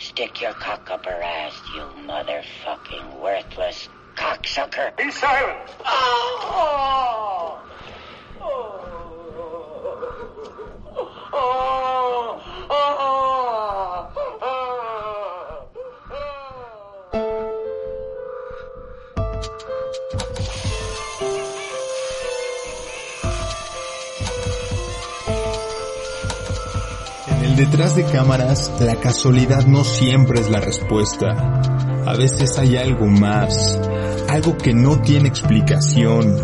Stick your cock up her ass, you motherfucking worthless cocksucker. Be silent! Oh! Oh! Oh! oh. El detrás de cámaras, la casualidad no siempre es la respuesta. A veces hay algo más, algo que no tiene explicación.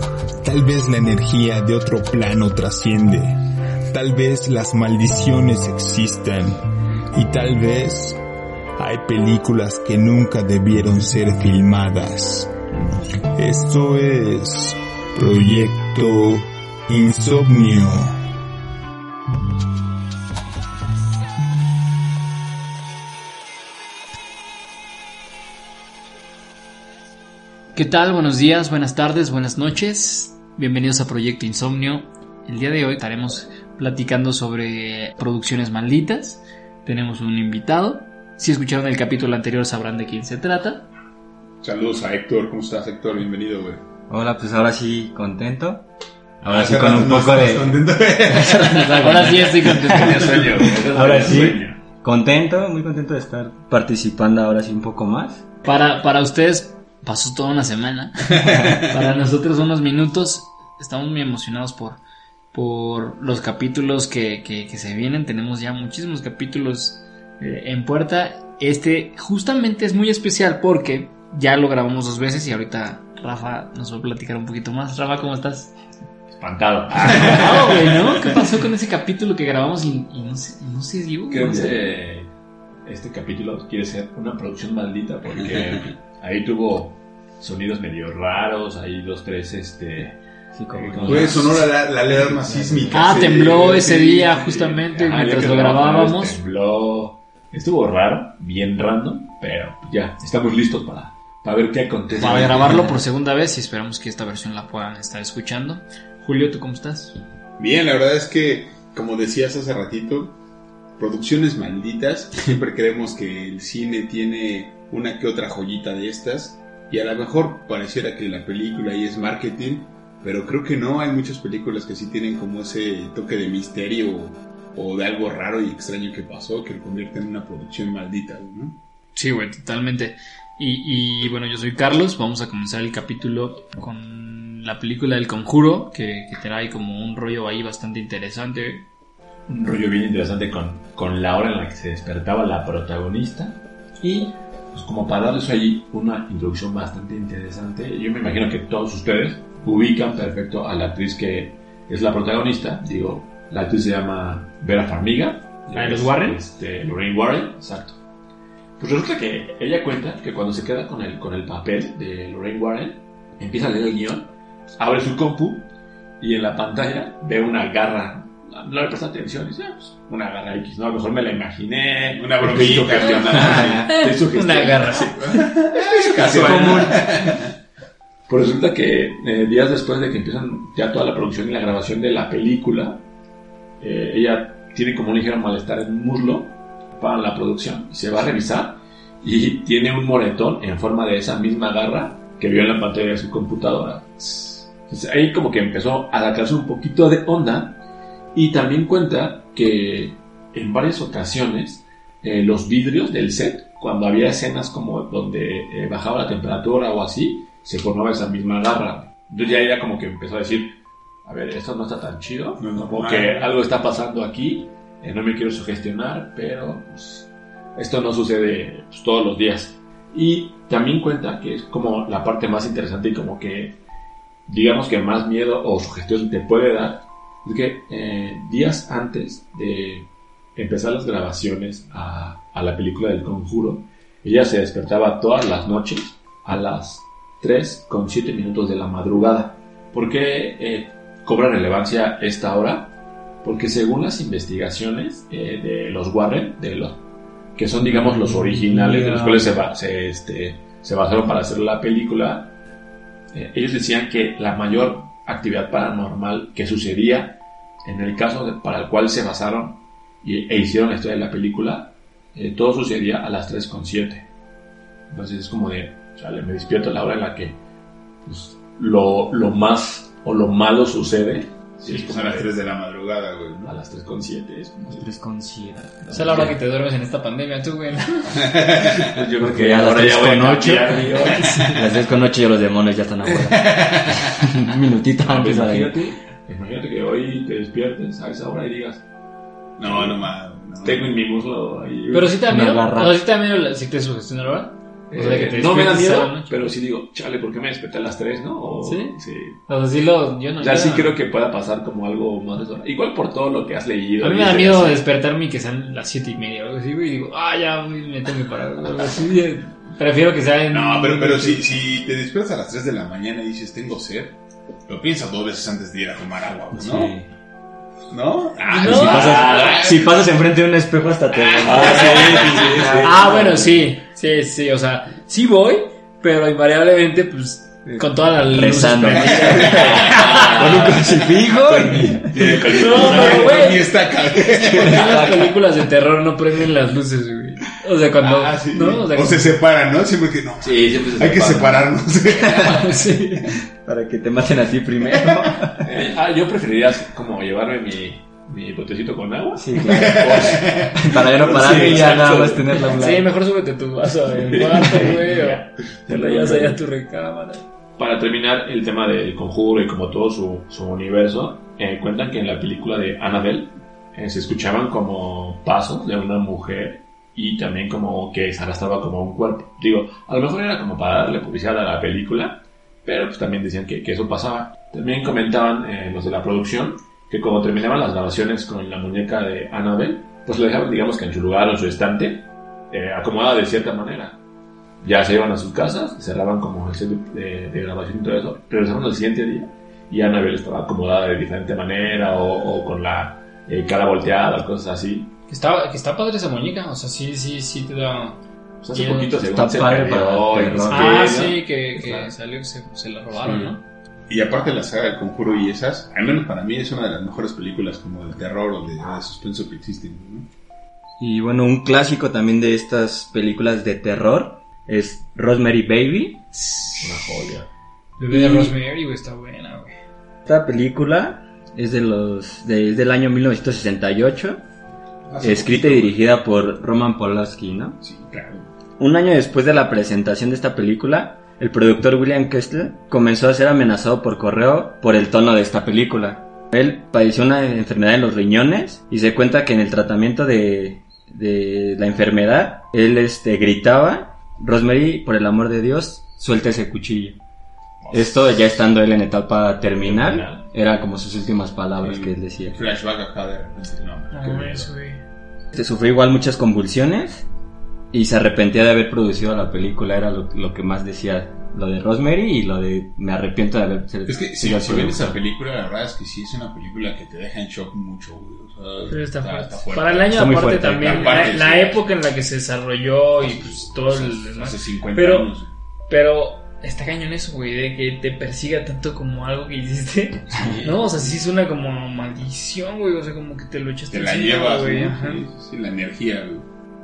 Tal vez la energía de otro plano trasciende. Tal vez las maldiciones existan. Y tal vez hay películas que nunca debieron ser filmadas. Esto es Proyecto Insomnio. ¿Qué tal? Buenos días, buenas tardes, buenas noches. Bienvenidos a Proyecto Insomnio. El día de hoy estaremos platicando sobre producciones malditas. Tenemos un invitado. Si escucharon el capítulo anterior sabrán de quién se trata. Saludos a Héctor, ¿cómo estás Héctor? Bienvenido, güey. Hola, pues ahora sí contento. Ahora sí Hace con un poco de... contento. Ahora sí estoy contento. Ahora sí, contento, muy contento de estar participando ahora sí un poco más. Para, para ustedes pasó toda una semana. Para nosotros unos minutos. Estamos muy emocionados por, por los capítulos que, que- que se vienen. Tenemos ya muchísimos capítulos eh, en puerta. Este justamente es muy especial porque ya lo grabamos dos veces y ahorita Rafa nos va a platicar un poquito más. Rafa, ¿cómo estás? Espantado. Ah, güey, ¿no? ¿Qué pasó con ese capítulo que grabamos y, y no, se, no? Creo No sé. que este capítulo quiere ser una producción maldita porque ahí tuvo sonidos medio raros, hay dos, tres, este... Sí, como sonó la, la, la alarma sísmica. Ah, sí. tembló ese día sí. justamente Ajá, mientras lo grabábamos. Tembló. Estuvo raro, bien random, pero ya, estamos listos para, para ver qué acontece. Para grabarlo por segunda vez y esperamos que esta versión la puedan estar escuchando. Julio, ¿tú cómo estás? Bien, la verdad es que, como decías hace ratito, producciones malditas. Siempre creemos que el cine tiene una que otra joyita de estas. Y a lo mejor pareciera que la película ahí es marketing, pero creo que no. Hay muchas películas que sí tienen como ese toque de misterio o de algo raro y extraño que pasó que lo convierte en una producción maldita, ¿no? Sí, güey, totalmente. Y, y, bueno, yo soy Carlos. Vamos a comenzar el capítulo con la película del conjuro, que, que trae como un rollo ahí bastante interesante. un rollo bien interesante con, con la hora en la que se despertaba la protagonista. Y pues como para darles ahí una introducción bastante interesante, yo me imagino que todos ustedes ubican perfecto a la actriz que es la protagonista. Digo, la actriz se llama Vera Farmiga. ¿La de los Es, Warren? Este, Lorraine Warren, exacto. Pues resulta que ella cuenta que cuando se queda con el, con el papel de Lorraine Warren, empieza a leer el guion, abre su compu y en la pantalla ve una garra. No le presta atención y dice, "Ah, pues, una garra X, ¿no? A lo mejor me la imaginé. Una bromita. sugestionada, estoy sugestionada. Una garra. Casual. Pues resulta que eh, días después de que empiezan ya toda la producción y la grabación de la película, eh, ella tiene como un ligero malestar en un muslo para la producción se va a revisar y tiene un moretón en forma de esa misma garra que vio en la pantalla de su computadora. Entonces ahí como que empezó a sacarse un poquito de onda y también cuenta que en varias ocasiones eh, los vidrios del set, cuando había escenas como donde eh, bajaba la temperatura o así, se formaba esa misma garra. Entonces ya ella como que empezó a decir, a ver, esto no está tan chido, No es como normal. que algo está pasando aquí, eh, no me quiero sugestionar, pero pues, esto no sucede pues, todos los días. Y también cuenta que es como la parte más interesante y como que, digamos que más miedo o sugestión te puede dar, es que eh, días antes de empezar las grabaciones a, a la película del conjuro, ella se despertaba todas las noches a las 3 con 7 minutos de la madrugada. ¿Por qué eh, cobra relevancia esta hora? Porque según las investigaciones eh, de los Warren, de los, que son digamos los originales de los cuales se, se, este, se basaron para hacer la película, eh, ellos decían que la mayor actividad paranormal que sucedía en el caso de- para el cual se basaron y, e hicieron la historia de la película, eh, todo sucedía a las 3.7. Entonces es como de, chale, me despierto a la hora en la que pues, lo, lo más o lo malo sucede. Sí, es pues como a las de- 3 de la madrugada, güey. ¿no? a las 3.7. Es como de- O3,7. sea, la hora que te duermes en esta pandemia, tú, güey. Pues yo creo que ya a las ahora ya voy a 3.8. cambiar mi hora. Las 3 con 8 y los demonios ya están afuera. Un minutito pues antes. ahí. imagínate, imagínate que hoy te despiertes a esa hora y digas, No, no mames. no. tengo en mi muslo ahí. Pero sí te da miedo. sí te da miedo si te sugestiona la hora. O sea, que te Eh, no me da miedo, pero sí digo, chale, ¿por qué me desperté a las 3, no? O- ¿Sí? Sí. O sea, sí lo. Yo no. Yo sí no. creo que pueda pasar como algo más de eso. Igual por todo lo que has leído. A mí me da miedo despertarme y que sean las siete y media o algo así. Y digo, ah, ya me tengo que parar. así. eh, Prefiero que sea en. No, pero, pero si, si te despiertas a las 3 de la mañana y dices tengo sed, lo piensas dos veces antes de ir a tomar agua, ¿no? Sí. ¿No? Ah, No. Si, pasas, si pasas enfrente de un espejo hasta te... Ah, bueno, sí. Sí, sí. O sea, sí voy, pero invariablemente, pues. Con toda la luz. Rezando. Con un crucifijo. No, pero, güey. Acá. En las películas de terror no prenden las luces, güey. O sea, cuando. Ah, sí. ¿no? O sea, O se separan, ¿no? Siempre que no. Sí, siempre se Hay que separan. separarnos. sí. Para que te maten a ti primero. Eh, ah, yo preferiría como llevarme mi, mi botecito con agua. Sí, claro. Para ya no pararme Sí, y ya nada más tenerla a un lado. Sí, mejor súbete tu vaso en cuarto, güey. O te lo llevas allá a tu recámara. Para terminar el tema del conjuro y como todo su, universo, eh, cuentan que en la película de Annabelle eh, se escuchaban como pasos de una mujer y también como que se arrastraba como un cuerpo. Digo, a lo mejor era como para darle publicidad a la película, pero pues también decían que, eso pasaba. También comentaban eh, los de la producción que cuando terminaban las grabaciones con la muñeca de Annabelle, pues lo dejaban digamos que en su lugar o en su estante, acomodada de cierta manera ya se iban a sus casas, cerraban como el set de, de grabación y todo eso, regresaban al siguiente día y Annabelle estaba acomodada de diferente manera o, o con la eh, cara volteada, cosas así. Que está, que está padre esa muñeca, o sea, sí, sí, sí te da... Pues hace Bien. poquito según Está se padre perdió para qué, Ah, ¿no? sí, que, que Claro. salió que se, se la robaron, Sí. ¿no? Y aparte la saga del conjuro y esas, al menos para mí es una de las mejores películas como de terror o de, de suspenso que existen, ¿no? Y bueno, un clásico también de estas películas de terror es Rosemary Baby. Una joya. Bebé de Rosemary, güey, está buena, güey. Esta película es de los de- es del año 1968, escrita y dirigida por Roman Polanski, ¿no? Sí, claro. Un año después de la presentación de esta película, el productor William Kessler comenzó a ser amenazado por correo por el tono de esta película. Él padeció una enfermedad en los riñones y se cuenta que en el tratamiento de, de la enfermedad, él este, gritaba, Rosemary, por el amor de Dios, suelta ese cuchillo. Esto ya estando él en etapa terminal, era como sus últimas palabras que él decía. Flashback acá de repente, no. Güey. Se sufrió igual muchas convulsiones y se arrepentía de haber producido la película, era lo, lo que más decía, lo de Rosemary y lo de me arrepiento de haber Es que si, si ven productor". esa película, la verdad es que sí es una película que te deja en shock mucho, güey. O sea, está, fuerte. está fuerte. Para el año aparte fuerte. también, la, la sí. época en la que se desarrolló y pues todo el... Hace- demás. Hace 50 Pero- años. Pero está cañón eso, güey, de que te persiga tanto como algo que hiciste. No, o sea, sí suena como maldición, güey, o sea, como que te lo echaste Te la encima, llevas, güey. ¿no? ajá. Sí, sí, la energía, güey.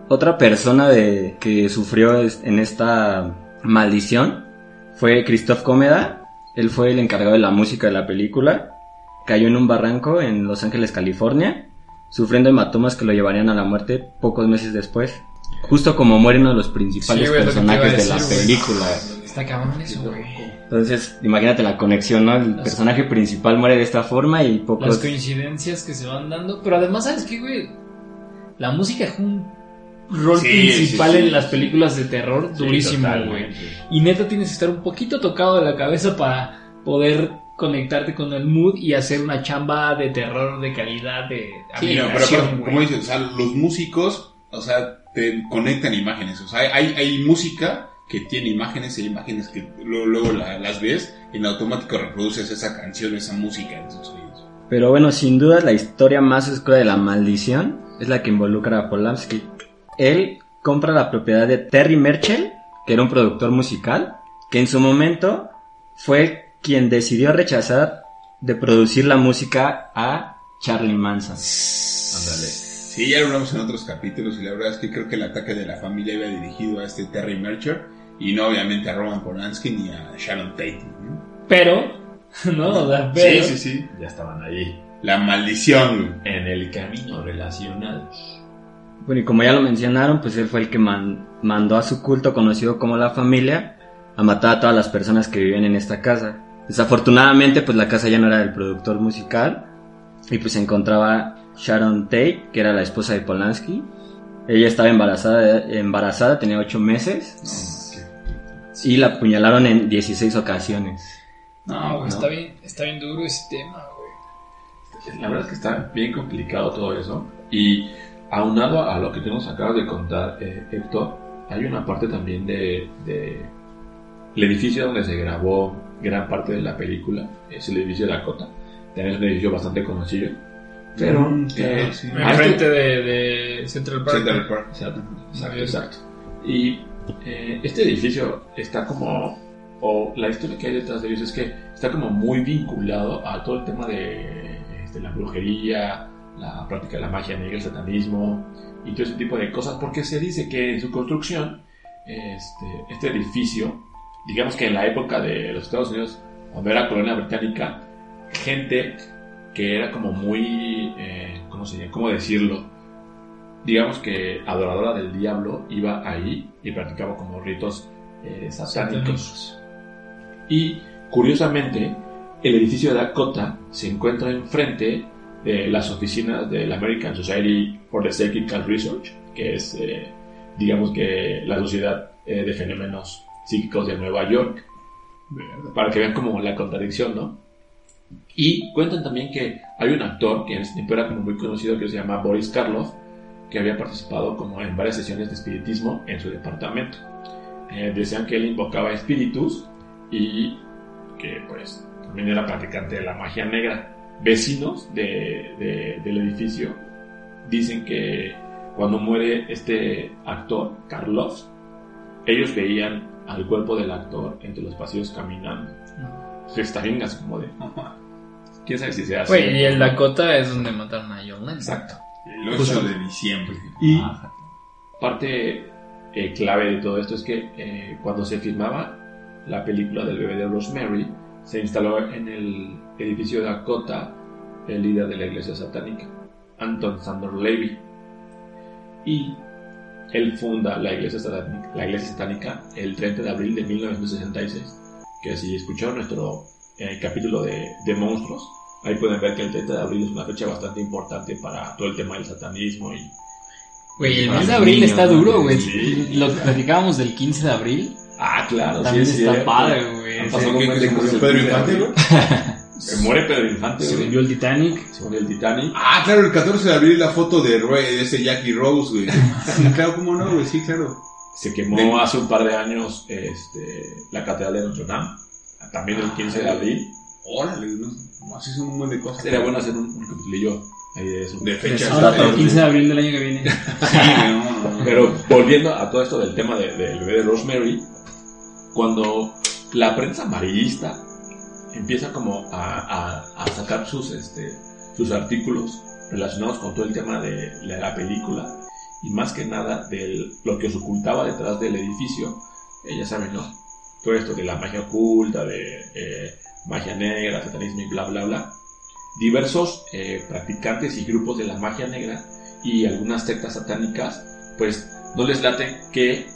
Otra persona de, que sufrió es- en esta maldición fue Christoph Comeda. Él fue el encargado de la música de la película. Cayó en un barranco en Los Ángeles, California, sufriendo hematomas que lo llevarían a la muerte pocos meses después. Justo como muere uno de los principales Sí, personajes de la güey. película. Está cabrón eso, güey. Entonces, imagínate la conexión, ¿no? El Las- personaje principal muere de esta forma y Las pocos... coincidencias que se van dando. Pero además, ¿sabes qué, güey? La música es un rol Sí, principal sí, sí, en las sí. películas de terror durísimo, güey. Y neta tienes que estar un poquito tocado de la cabeza para poder conectarte con el mood y hacer una chamba de terror de calidad de Sí, no, pero, pero, como dices, o sea, los músicos, o sea, te conectan imágenes. O sea, hay, hay música que tiene imágenes y imágenes que luego, luego la- las ves y en automático reproduces esa canción, esa música en tus oídos. Pero bueno, sin duda la historia más oscura de la maldición es la que involucra a Polanski. Él compra la propiedad de Terry Merchel, que era un productor musical, que en su momento fue quien decidió rechazar de producir la música a Charlie Manson. Ándale. Sí, ya lo hablamos en otros capítulos y la verdad es que creo que el ataque de la familia iba dirigido a este Terry Mercher y no obviamente a Roman Polanski ni a Sharon Tate. ¿no? Pero, no, pero, Sí, sí, sí. Ya estaban ahí. La maldición. En el camino relacionados. Bueno, y como ya lo mencionaron, pues él fue el que man- mandó a su culto conocido como la familia a matar a todas las personas que vivían en esta casa. Desafortunadamente, pues la casa ya no era del productor musical y pues se encontraba Sharon Tate, que era la esposa de Polanski. Ella estaba embarazada, embarazada tenía 8 meses y la apuñalaron en 16 ocasiones. no, güey, ¿no? está bien, está bien duro ese tema, güey. La verdad es que está bien complicado todo eso. Y aunado a lo que tú nos acabas de contar, eh, Héctor, hay una parte también de, de el edificio donde se grabó gran parte de la película. Es el edificio de Dakota. También es un edificio bastante conocido. Pero, Mm, claro, eh, sí. este- Enfrente de, de Central Park. Central Park. Exacto, exacto. Y eh, este edificio está como, o la historia que hay detrás de ellos es que está como muy vinculado a todo el tema de, este, la brujería, la práctica de la magia negra, el satanismo y todo ese tipo de cosas, porque se dice que en su construcción, este, este edificio, digamos que en la época de los Estados Unidos, cuando era colonia británica, gente que era como muy, eh, ¿cómo se llama? ¿Cómo decirlo? digamos que adoradora del diablo iba ahí y practicaba como ritos eh, satánicos. Y curiosamente, el edificio de Dakota se encuentra enfrente de las oficinas del American Society for the Psychical Research, que es, eh, digamos que la sociedad eh, de fenómenos psíquicos de Nueva York, para que vean como la contradicción, ¿no? Y cuentan también que hay un actor que en ese tiempo era como muy conocido que se llama Boris Karloff, que había participado como en varias sesiones de espiritismo en su departamento. Eh, decían que él invocaba espíritus y que pues también era practicante de la magia negra. Vecinos de, de- del edificio dicen que cuando muere este actor, Karloff, ellos veían al cuerpo del actor entre los pasillos caminando. Entonces está bien como de... ¿Quién sabe si sea así? Güey, y el Dakota es donde mataron a John Lennon. Exacto. El 8 de diciembre. Y parte eh, clave de todo esto es que eh, cuando se filmaba la película del bebé de Rosemary, se instaló en el edificio de Dakota el líder de la iglesia satánica, Anton Sandor Levy. Y él funda la iglesia, satánica, la iglesia satánica el 30 de abril de 1966. Que si escucharon nuestro eh, capítulo de, de monstruos, ahí pueden ver que el 30 de abril es una fecha bastante importante para todo el tema del satanismo y Güey, el mes de abril niños, está duro, güey. Sí. Lo platicábamos del 15 de abril Ah, claro, también sí, es está cierto. padre, güey. Han Se, pasado ¿Qué- un qué montón se de murió cosas. Pedro Infante, güey? Se muere Pedro Infante, se güey. vendió el Titanic. Se muere el Titanic. Ah, claro, el 14 de abril la foto de, Roy, de ese Jackie Rose, güey. Sí, claro, cómo no, güey, sí, claro. Se quemó De- hace un par de años este, la Catedral de Notre Dame. También el 15 de abril. Órale, no, no, así son un montón de cosas. Sería bueno hacer un, un capitulillo ahí de eso. De fechas. Ahora para el Sí, 15 de abril del año que viene. güey, no, no, no. Pero volviendo a todo esto del tema de- del bebé de Rosemary, cuando la prensa amarillista empieza como a, sacar sus, este, sus artículos relacionados con todo el tema de, la película y más que nada de lo que os ocultaba detrás del edificio, eh, ya saben, ¿no? Todo esto de la magia oculta, de eh, magia negra, satanismo y bla, bla, bla. Diversos eh, practicantes y grupos de la magia negra y algunas sectas satánicas, pues no les late que,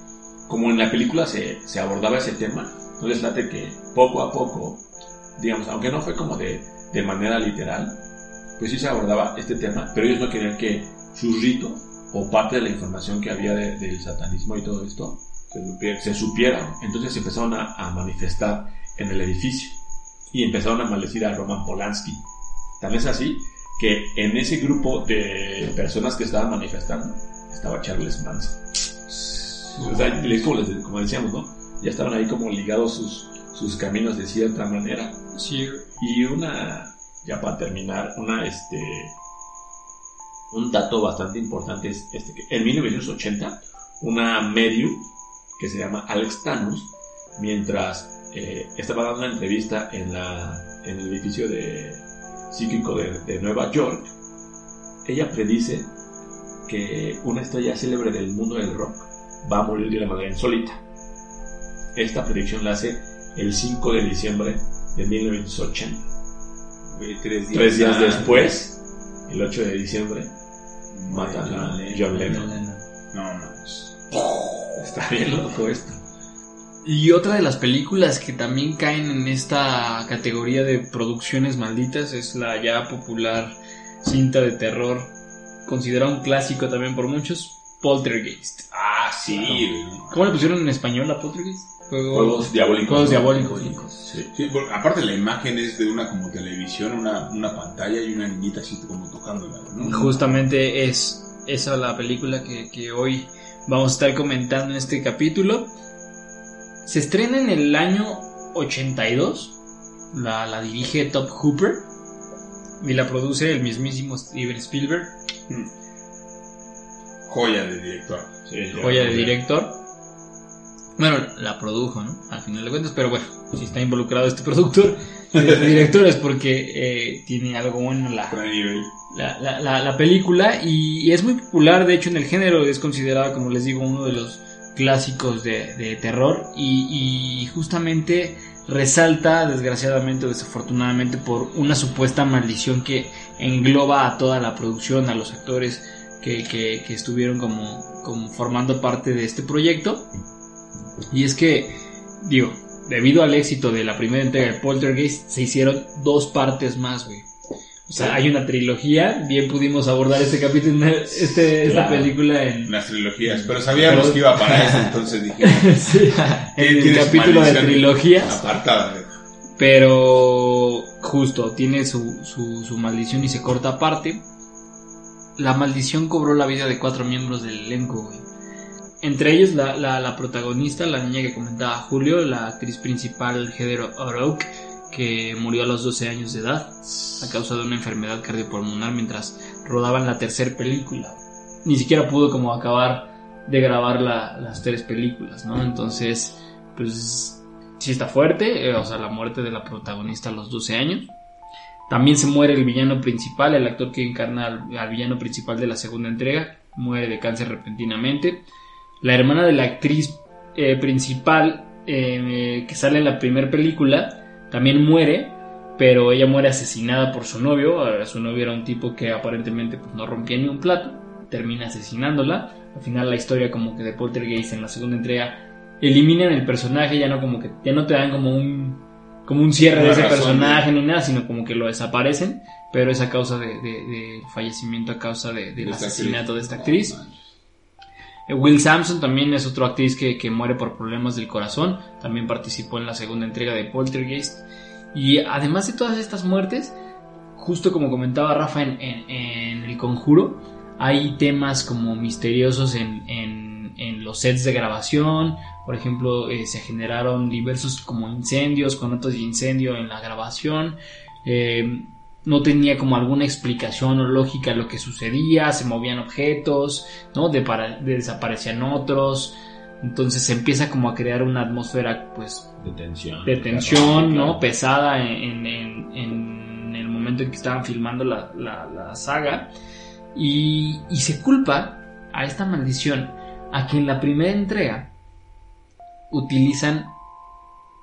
como en la película se, se abordaba ese tema, no les late que poco a poco, digamos, aunque no fue como de, de manera literal, pues sí se abordaba este tema, pero ellos no querían que sus ritos o parte de la información que había de- del satanismo y todo esto se supiera. se supiera. Entonces se empezaron a, a manifestar en el edificio. y empezaron a maldecir a Roman Polanski. Tal es así que en ese grupo de personas que estaban manifestando estaba Charles Manson. O sea, como, les- como decíamos, ¿no? Ya estaban ahí como ligados sus, sus caminos de cierta manera. Sí, Y una, ya para terminar, una, este, un dato bastante importante es este, que en 1980, una medium que se llama Alex Thanos, mientras eh, estaba dando una entrevista en, la, en el edificio de psíquico de, de Nueva York, ella predice que una estrella célebre del mundo del rock va a morir de una manera insólita. Esta predicción la hace el 5 de diciembre de 1980. Güey, tres días, Tres días después, el 8 de diciembre, matan a John Lennon. No, manches. Está bien loco esto. Y otra de las películas que también caen en esta categoría de producciones malditas es la ya popular cinta de terror, considerada un clásico también por muchos, Poltergeist. Ah, sí. ¿Cómo le pusieron en español a Poltergeist? Juego- Juegos diabólicos. Diabólicos. Sí. Sí, por- aparte la imagen es de una como televisión, una, una pantalla y una niñita así como tocándola, ¿no? Justamente es esa la película que, que hoy vamos a estar comentando en este capítulo. Se estrena en el año 82. La, la dirige Top Hooper. Y la produce el mismísimo Steven Spielberg, Joya de director. Sí, joya de director. Bueno, la produjo, ¿no? Al final de cuentas, pero bueno, si está involucrado este productor, este director es porque eh, tiene algo bueno en la, la, la- la- la película y, y es muy popular, de hecho en el género es considerada, como les digo, uno de los clásicos de, de terror y, y justamente resalta, desgraciadamente o desafortunadamente, por una supuesta maldición que engloba a toda la producción, a los actores que, que- que estuvieron como, como formando parte de este proyecto. Y es que, digo, debido al éxito de la primera entrega de Poltergeist, se hicieron dos partes más, güey. O sea, hay una trilogía, bien pudimos abordar este capítulo, este, esta Claro. película en, Las trilogías, pero sabíamos Pero- que iba para eso, entonces dijimos, sí, en el capítulo de trilogías, apartada. pero justo tiene su, su, su maldición y se corta aparte. La maldición cobró la vida de cuatro miembros del elenco, güey. Entre ellos la, la, protagonista, la niña que comentaba Julio, la actriz principal Heather O'Rourke, que murió a los 12 años de edad a causa de una enfermedad cardiopulmonar mientras rodaban la tercera película. Ni siquiera pudo como acabar de grabar la- las tres películas, ¿no? Entonces, pues sí está fuerte, eh, o sea, la muerte de la protagonista a los 12 años. También se muere el villano principal, el actor que encarna al villano principal de la segunda entrega, muere de cáncer repentinamente. La hermana de la actriz eh, principal eh, que sale en la primera película también muere, pero ella muere asesinada por su novio. Su novio era un tipo que aparentemente pues, no rompía ni un plato, termina asesinándola. Al final la historia como que de Poltergeist en la segunda entrega eliminan el personaje, ya no como que ya no te dan como un como un cierre de ese razón, personaje ni nada, sino como que lo desaparecen, pero es a causa de, de- de fallecimiento a causa de- del de asesinato actriz. de esta actriz. Will Sampson también es otro actriz que, que muere por problemas del corazón. También participó en la segunda entrega de Poltergeist. Y además de todas estas muertes, justo como comentaba Rafa en, en- El Conjuro, hay temas como misteriosos en, en- los sets de grabación. Por ejemplo, eh, se generaron diversos como incendios, con de incendio en la grabación. Eh, no tenía como alguna explicación o lógica lo que sucedía, se movían objetos, ¿no? De para- de- desaparecían otros. Entonces se empieza como a crear una atmósfera pues De tensión. de tensión, Claro. ¿no? Pesada en, en- en el momento en que estaban filmando la, la- la saga. Y, y se culpa a esta maldición a que en la primera entrega utilizan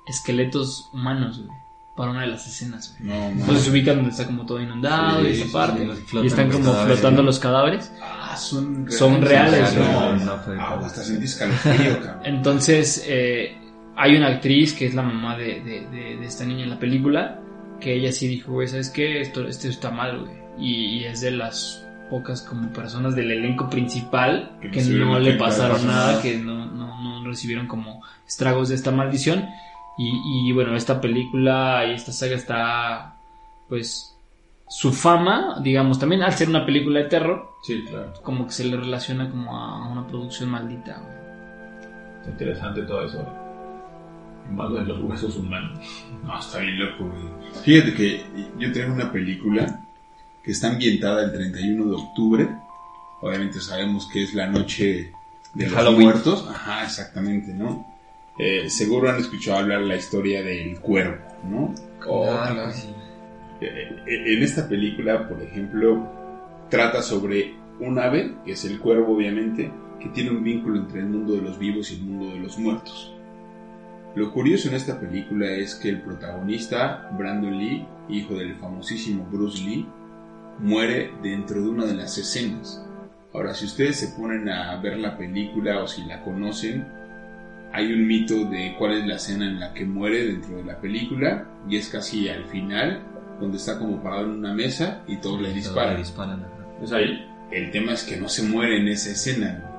esqueletos humanos, güey, para una de las escenas, güey. No, no. Entonces se ubican donde está como todo inundado Sí, y esa parte. sí, y están los como cadáveres, flotando ¿no? los cadáveres. Ah, son Son reales, ¿no? no, Ah, hasta cabrón. Entonces, eh, hay una actriz que es la mamá de, de- de- de esta niña en la película, que ella sí dijo, güey, ¿sabes qué? Esto, esto está mal, güey. Y, y es de las pocas como personas del elenco principal Que no le pasaron nada, nada. que no, no, no recibieron como estragos de esta maldición. Y, y bueno, esta película y esta saga está, pues, su fama, digamos, también al ser una película de terror, Sí, claro. como que se le relaciona como a una producción maldita. güey. Está interesante todo eso. Más de los huesos humanos. No, está bien loco, güey. Fíjate que yo traigo una película que está ambientada el 31 de octubre. Obviamente sabemos que es la noche de los Halloween. muertos. Ajá, exactamente, ¿no? Eh, seguro han escuchado hablar la historia del cuervo, ¿no? Ah, sí. Eh, en esta película, por ejemplo, trata sobre un ave, que es el cuervo obviamente, que tiene un vínculo entre el mundo de los vivos y el mundo de los muertos. Lo curioso en esta película es que el protagonista, Brandon Lee, hijo del famosísimo Bruce Lee, muere dentro de una de las escenas. Ahora, si ustedes se ponen a ver la película o si la conocen, hay un mito de cuál es la escena en la que muere dentro de la película y es casi al final, donde está como parado en una mesa y todos le disparan. disparan. ¿Es ahí? El tema es que no se muere en esa escena.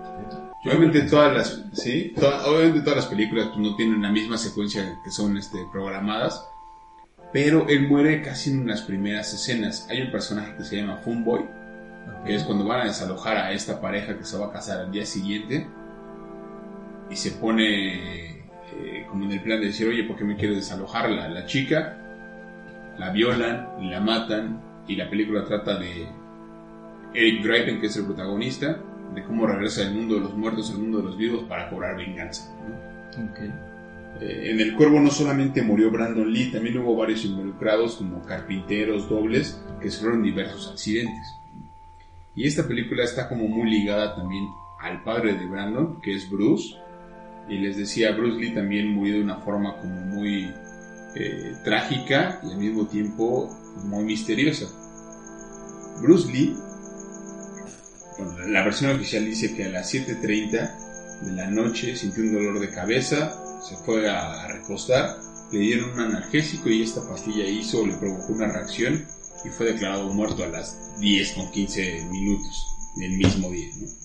Obviamente todas las, sí, Toda- obviamente todas las películas pues, no tienen la misma secuencia que son este, programadas, pero él muere casi en las primeras escenas. Hay un personaje que se llama Funboy, que es cuando van a desalojar a esta pareja que se va a casar al día siguiente y se pone eh, como en el plan de decir, oye, ¿por qué me quieres desalojar? La, la chica, la violan y la matan y la película trata de Eric Draven, que es el protagonista, de cómo regresa del mundo de los muertos al mundo de los vivos para cobrar venganza. Eh, en el cuervo no solamente murió Brandon Lee, también hubo varios involucrados como carpinteros, dobles, que sufrieron diversos accidentes. Y esta película está como muy ligada también al padre de Brandon, que es Bruce. Y les decía, Bruce Lee también murió de una forma como muy eh, trágica y al mismo tiempo muy misteriosa. Bruce Lee, bueno, la versión oficial dice que a las 7.30 de la noche sintió un dolor de cabeza, se fue a, recostar, le dieron un analgésico y esta pastilla hizo, le provocó una reacción y fue declarado muerto a las 10 con 15 minutos del mismo día. ¿no?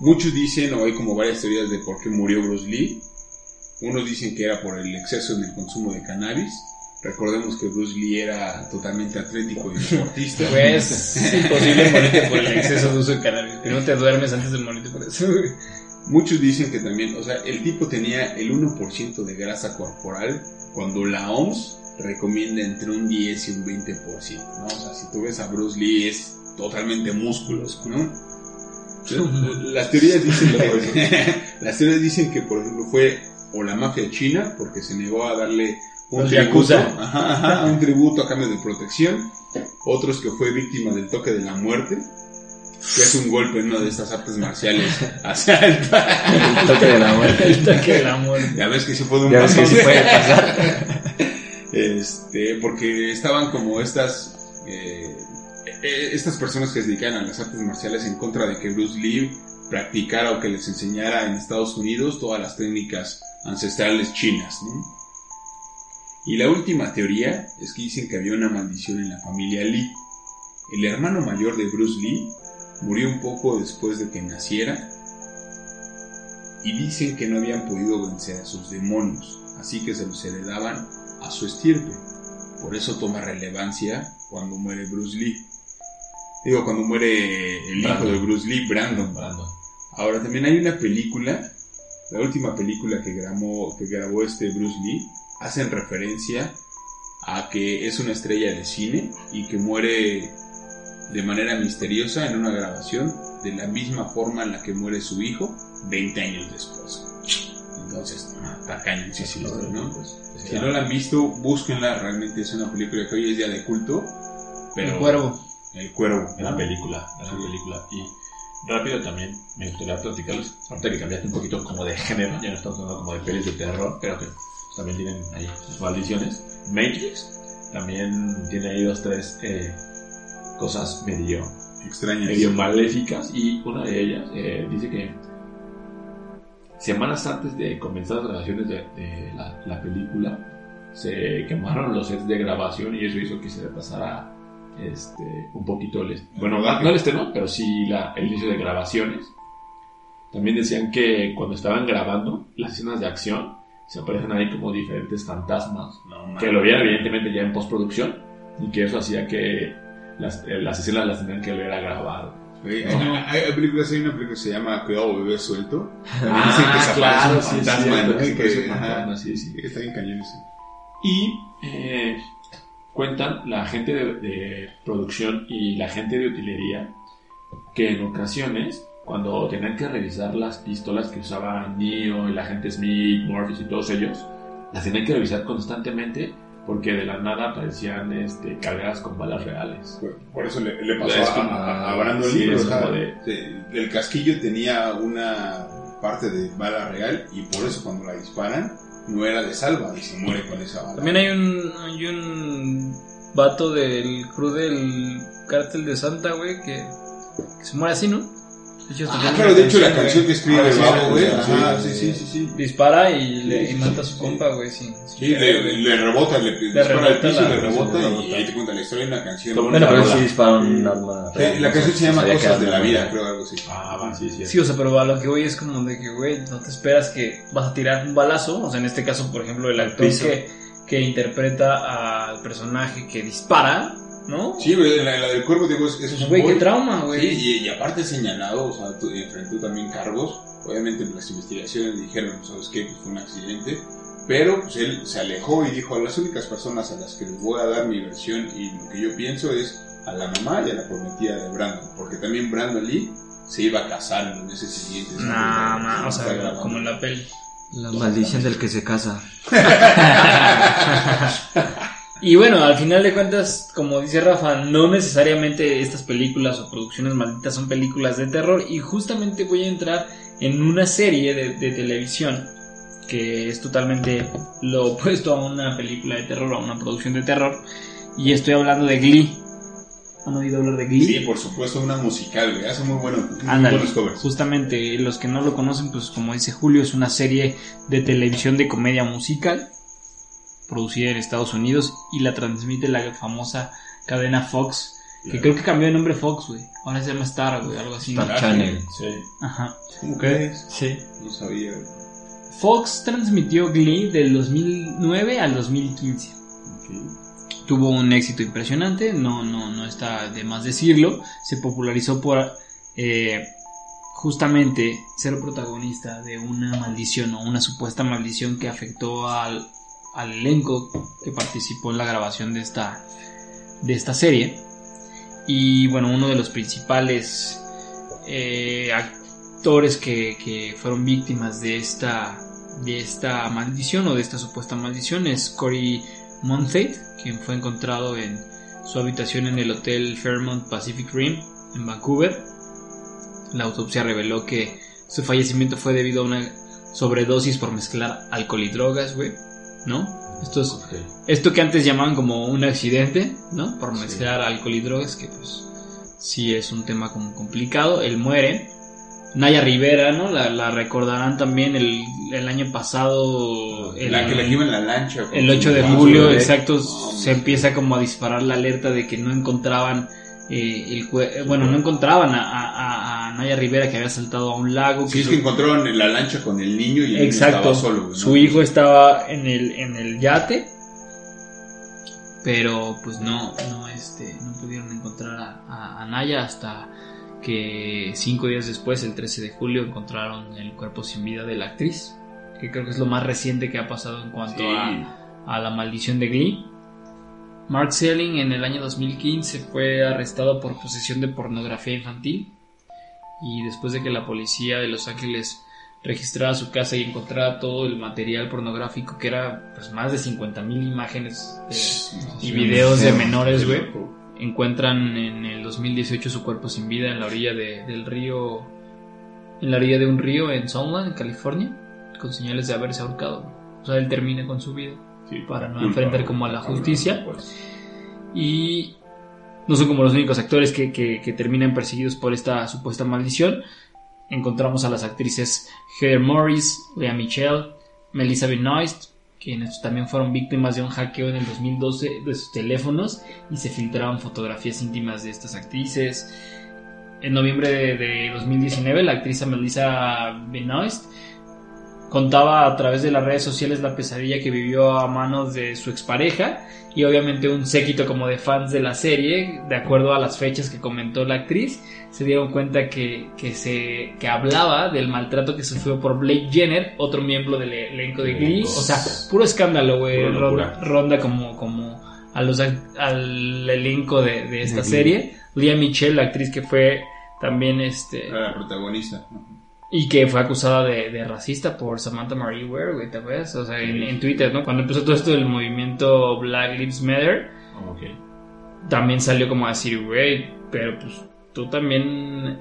Muchos dicen, o hay como varias teorías de por qué murió Bruce Lee. Unos dicen que era por el exceso en el consumo de cannabis. Recordemos que Bruce Lee era totalmente atlético y deportista. Pues es imposible morirte por el exceso de uso de cannabis. Que no te duermes antes de morirte por eso. Muchos dicen que también, o sea, el tipo tenía el 1% de grasa corporal cuando la OMS recomienda entre un 10 y un 20%, ¿no? O sea, si tú ves a Bruce Lee es totalmente músculos, ¿no? Las teorías dicen que, las teorías dicen que, por ejemplo, fue o la mafia china porque se negó a darle un Los tributo, yakuza. ajá, ajá, un tributo a cambio de protección, otros que fue víctima del toque de la muerte, que es un golpe en una de estas artes marciales. Hacia el El toque de la muerte. El toque ya ves que sí puede un Ya ves que sí puede pasar. Este, porque estaban como estas eh, eh, estas personas que se dedican a las artes marciales en contra de que Bruce Lee practicara o que les enseñara en Estados Unidos todas las técnicas ancestrales chinas, ¿no? Y la última teoría es que dicen que había una maldición en la familia Lee. El hermano mayor de Bruce Lee murió un poco después de que naciera y dicen que no habían podido vencer a sus demonios, así que se los heredaban a su estirpe. Por eso toma relevancia cuando muere Bruce Lee. Digo, cuando muere el hijo Brandon. de Bruce Lee, Brandon. Brandon. Ahora también hay una película, la última película que grabó, que grabó este Bruce Lee, hacen referencia a que es una estrella de cine y que muere de manera misteriosa en una grabación de la misma forma en la que muere su hijo 20 años después. Entonces, ah, está cañoncísimo, ¿no? Pues, Si no la han visto, búsquenla, realmente es una película que hoy es día de culto. Pero El cuervo. El cuervo. Gran película, gran película. Y rápido también me gustaría platicarles, ahorita que cambiaste un poquito como de género, ya no estamos hablando como de pelis de terror, pero que también tienen ahí sus maldiciones. Matrix también tiene ahí dos, tres eh, cosas medio, Extrañas. medio maléficas y una de ellas eh, dice que semanas antes de comenzar las grabaciones de, de la, la película se quemaron los sets de grabación y eso hizo que se retrasara este, un poquito el bueno no, no el estreno pero sí la, el inicio de grabaciones también decían que cuando estaban grabando las escenas de acción se aparecen ahí como diferentes fantasmas No, que lo vieron evidentemente ya en postproducción y que eso hacía que las, eh, las escenas las tenían que volver a grabar. Hay, hay- hay películas, hay una película que se llama Cuidado bebé suelto. También Ah, dicen que se claro, aparece un sí, fantasma, que se Y que- ajá. fantasma, sí, sí. Está bien cañón. Y eh, cuentan la gente de, de producción y la gente de utilería que en ocasiones, cuando tenían que revisar las pistolas que usaban Neo, el agente Smith, Morpheus y todos ellos, las tenían que revisar constantemente porque de la nada aparecían este, cargadas con balas reales. Por- eso le, le pasó Es a, como- a, a Brandon sí, Lee. de- el casquillo tenía una parte de bala real y por eso cuando la disparan no era de salva y se muere con esa bala. También hay un, hay un vato del crew del cártel de Santa, güey, que, que se muere así, ¿no? De hecho, hasta Ah, claro, de hecho la canción que escribe Ah, el sí, babo, güey. sí, sí, sí, sí, sí, sí. Dispara y, le, Sí, y sí, mata a sí, su sí. compa, güey, Sí, querer, le, rebota, le, dispara al piso, la- le rebota sí, y, y ahí te cuenta la historia de una canción. Bueno, pero sí dispara un arma. Sí, la canción se llama Cosas de la Vida, creo, algo así. Ah, va, sí, sí. Sí, o sea, pero a lo que voy es como de que, güey, no te esperas que vas a tirar un balazo. O sea, en este caso, por ejemplo, el actor que, que interpreta al personaje que dispara, ¿no? Sí, güey, la, la del cuerpo, digo, es, es un Güey, qué trauma, Sí, güey. y, y aparte señalado, o sea, tu- enfrentó también cargos. Obviamente en las investigaciones dijeron, ¿sabes qué? Pues fue un accidente. Pero pues él se alejó y dijo a las únicas personas a las que les voy a dar mi versión y lo que yo pienso es a la mamá y a la prometida de Brandon. Porque también Brandon Lee se iba a casar en los meses siguientes. Nah, ma, o sea, grabando. como en la peli. La maldición del que se casa. Y bueno, al final de cuentas, como dice Rafa, no necesariamente estas películas o producciones malditas son películas de terror. Y justamente voy a entrar en una serie de, de televisión que es totalmente lo opuesto a una película de terror o a una producción de terror. Y estoy hablando de Glee. ¿Han oído hablar de Glee? Sí, por supuesto, una musical, güey. Hace muy, bueno, muy buenos covers. justamente los que no lo conocen, pues como dice Julio, es una serie de televisión de comedia musical producida en Estados Unidos y la transmite la famosa cadena Fox, que creo que cambió de nombre Fox, güey. Ahora se llama Star, güey, algo así. ¿no? Star Channel. Sí. Ajá. ¿Cómo crees? Sí. No sabía. güey. Fox transmitió Glee del 2009 al 2015. Tuvo un éxito impresionante, no, no, no está de más decirlo. Se popularizó por eh, justamente ser protagonista de una maldición o una supuesta maldición que afectó al, al elenco que participó en la grabación de esta, de esta serie. Y bueno, uno de los principales eh, actores que, que fueron víctimas de esta, de esta maldición o de esta supuesta maldición es Corey Monteith, quien fue encontrado en su habitación en el hotel Fairmont Pacific Rim en Vancouver. La autopsia reveló que su fallecimiento fue debido a una sobredosis por mezclar alcohol y drogas, güey, ¿no? Esto es Ok. esto que antes llamaban como un accidente, ¿no? Por mezclar alcohol y drogas, que pues sí es un tema como complicado. Él muere. Naya Rivera, ¿no? La, la recordarán también el, el año pasado. El, la que le en la lancha. el 8 de julio, exacto, se empieza como a disparar la alerta de que no encontraban eh, el bueno, no encontraban a, a- a Naya Rivera que había saltado a un lago. Sí, es que encontraron en la lancha con el niño y el Exacto. niño estaba solo. Su hijo estaba en el, en el yate. Pero pues no, no, este, no pudieron encontrar a, a- a Naya hasta que cinco días después, el 13 de julio, encontraron el cuerpo sin vida de la actriz. Que creo que es lo más reciente que ha pasado en cuanto Sí. a, a la maldición de Glee. Mark Selling en el año 2015 fue arrestado por posesión de pornografía infantil y después de que la policía de Los Ángeles registrara su casa y encontrara todo el material pornográfico que era pues más de 50.000 imágenes de- y videos de menores, güey. Encuentran en el 2018 su cuerpo sin vida en la orilla de- del río en la orilla de un río en Sunland, en California, con señales de haberse ahorcado. O sea, él termina con su vida Sí, para no enfrentar como a la justicia. Pues, Y no son como los únicos actores que, que- que terminan perseguidos por esta supuesta maldición. Encontramos a las actrices Heather Morris, Lea Michelle, Melissa Benoist, quienes también fueron víctimas de un hackeo en el 2012 de sus teléfonos y se filtraron fotografías íntimas de estas actrices. En noviembre de, de 2019, la actriz Melissa Benoist contaba a través de las redes sociales la pesadilla que vivió a manos de su expareja y obviamente un séquito como de fans de la serie, de acuerdo a las fechas que comentó la actriz, se dieron cuenta que, que se que hablaba del maltrato que sufrió por Blake Jenner, otro miembro del elenco de Glee, o sea, puro escándalo, güey, ronda, ronda como como a los al elenco de, de esta serie, Lea Michelle, la actriz que fue también este la protagonista. Y que fue acusada de, de racista por Samantha Marie Ware, güey, ¿te acuerdas? O sea, en, en Twitter, ¿no? Cuando empezó todo esto del movimiento Black Lives Matter, Ok. también salió como a decir, güey, pero pues tú también,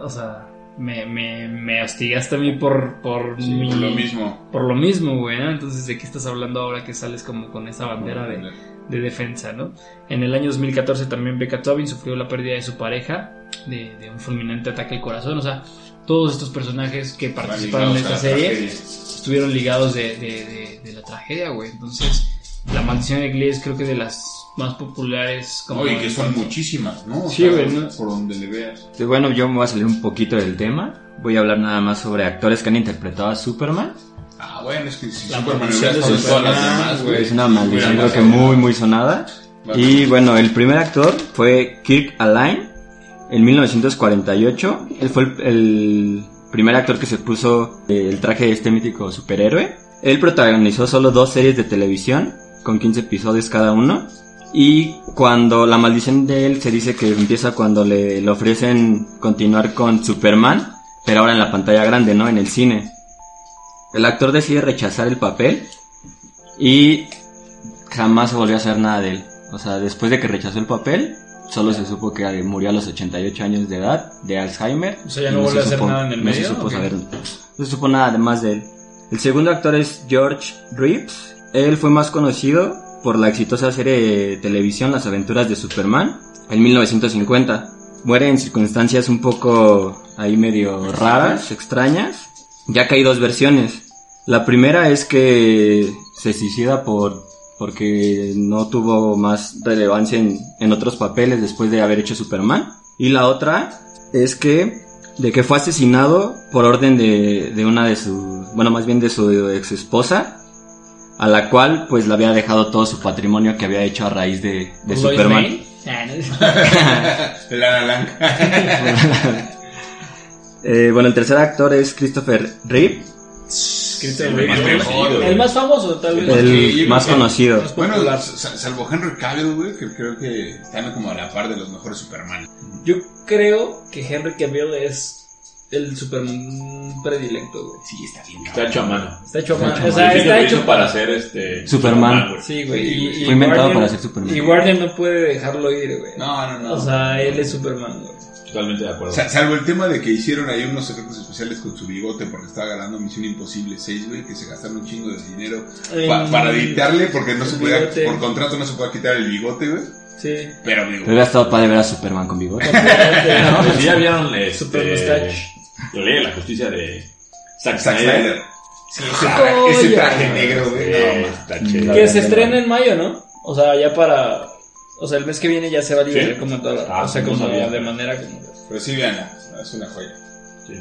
o sea, me, me, me hostigaste a mí por, por Sí, mi... por lo mismo. Por lo mismo, güey, ¿no? Entonces, ¿de qué estás hablando ahora que sales como con esa bandera de, de defensa, ¿no? En el año 2014 también Becca Tobin sufrió la pérdida de su pareja de, de un fulminante ataque al corazón. O sea, todos estos personajes que participaron de esta serie estuvieron ligados de, de- de- de la tragedia, güey. Entonces, la maldición de Glee es creo que de las más populares. Como Oye, que son muchísimas, ¿no? O Sí, sea, güey, ¿no? Por donde le veas. Sí, bueno, yo me voy a salir un poquito del tema. Voy a hablar nada más sobre actores que han interpretado a Superman. Ah, bueno, es que si La Superman hubiera estado en todas las demás, güey. Es una maldición creo que muy, muy sonada. Y bueno, el primer actor fue Kirk Alain en 1948. Él fue el, primer actor que se puso el traje de este mítico superhéroe. Él protagonizó solo dos series de televisión con 15 episodios cada uno. Y cuando la maldición de él se dice que empieza cuando le, le ofrecen continuar con Superman, pero ahora en la pantalla grande, ¿no? En el cine. El actor decide rechazar el papel y jamás se volvió a hacer nada de él. O sea, después de que rechazó el papel, solo se supo que murió a los 88 años de edad de Alzheimer. O sea, ya Y no volvió a hacer supo- nada en el no medio, Se supo saber, no se supo nada más de él. El segundo actor es George Reeves. Él fue más conocido por la exitosa serie de televisión Las aventuras de Superman en 1950. Muere en circunstancias un poco ahí medio raras, extrañas, ya que hay dos versiones. La primera es que se suicida por porque no tuvo más relevancia en, en otros papeles después de haber hecho Superman. Y la otra es que de que fue asesinado por orden de, de una de sus, bueno, más bien de su ex esposa, a la cual pues le había dejado todo su patrimonio que había hecho a raíz de, de Superman. Ah. Eh, bueno, el tercer actor es Christopher Reeve, El más conocido, El más famoso, tal vez. El más conocido. más Bueno, salvo Henry Cavill, güey, que creo que están como a la par de los mejores Superman. Yo creo que Henry Cavill es el Superman predilecto, güey. Sí, está bien. Está hecho a mano. Está hecho, Está ma- hecho o a sea, está hecho para hacer este Superman. Sí, güey. Y, y Fue inventado Guardian- para ser Superman. Y Guardian no puede dejarlo ir, güey. No, no, no. O sea, él es Superman, güey. Totalmente de acuerdo. Sa- salvo el tema de que hicieron ahí unos efectos especiales con su bigote porque estaba ganando Misión Imposible 6, güey, que se gastaron un chingo de dinero pa- para editarle porque no se podía, bigote. por contrato no se podía quitar el bigote, güey. Sí. Pero digo, Pero hubiera estado padre ver a Superman con bigote. No, pues ya vieron Super este, mustache. la ley de la justicia de Zack Zack Snyder. Snyder. Sí, ese traje, ese traje negro, güey. No, Que se estrena en mayo, ¿no? O sea, ya para... O sea, el mes que viene ya se va a liberar ¿Sí? como toda Ah, O sea, como sabía. de manera como... Pero sí, veanla, es una joya. Sí.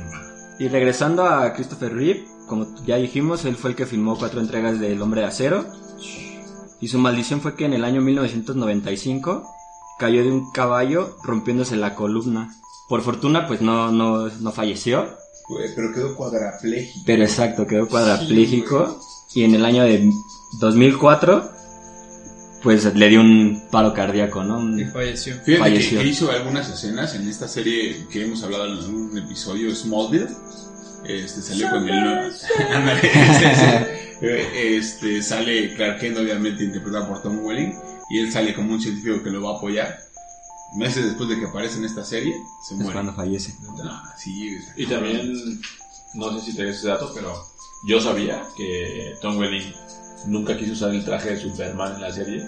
Y regresando a Christopher Reeve, como ya dijimos, él fue el que filmó cuatro entregas de El Hombre de Acero. Y su maldición fue que en el año 1995 cayó de un caballo rompiéndose la columna. Por fortuna, pues no, no, no falleció. Pero quedó cuadrapléjico. Pero exacto, quedó cuadrapléjico. y en el año de 2004, pues le dio un paro cardíaco, ¿no? Y falleció. Fíjate que, Falleció. que hizo algunas escenas en esta serie que hemos hablado en un episodio, Smallville. Este salió con el. Eh, Este sale Clark Kent, obviamente interpretado por Tom Welling. Y él sale como un científico que lo va a apoyar. Meses después de que aparece en esta serie, se es muere. cuando fallece. No, sí, Y también, no sé si te ese dato, pero yo sabía que Tom Welling nunca quiso usar el traje de Superman en la serie.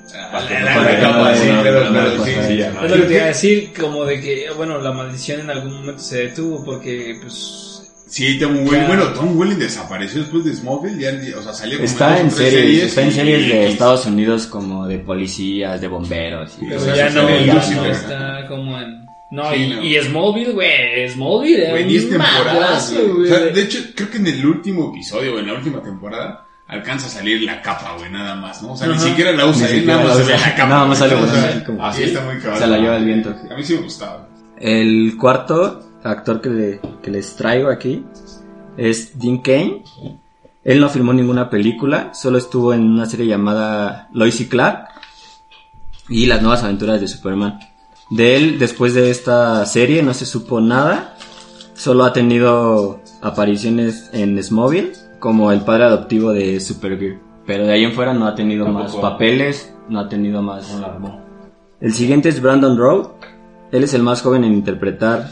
Es lo que te iba a decir, como de que, bueno, la maldición en algún momento se detuvo porque, pues... Sí, Tom Welling. Bueno, Tom Welling desapareció después de Smallville. Ya, o sea, salió como Está en tres series, está en series de Estados Unidos como de policías, de bomberos. Y Pero o sea, ya no, ya no está como en... No, Sí, y, no. y Smallville, güey, Smallville Güey, un 10 temporadas. O sea, de hecho, creo que en el último episodio, o en la última temporada, alcanza a salir la capa, güey, nada más, ¿no? O sea, ni siquiera la usa, Ni él siquiera nada más la se ve la capa. Nada más sale O sea, volando así como- así está muy cabrón. Se la lleva el viento. A mí sí me gustaba. El cuarto actor que, le- que les traigo aquí es Dean Kane. Él no filmó ninguna película, solo estuvo en una serie llamada Lois y Clark y las nuevas aventuras de Superman. De él, después de esta serie, no se supo nada. Solo ha tenido apariciones en Smallville como el padre adoptivo de Supergirl. Pero de ahí en fuera no ha tenido más papeles, no ha tenido más. El siguiente es Brandon Rowe. Él es el más joven en interpretar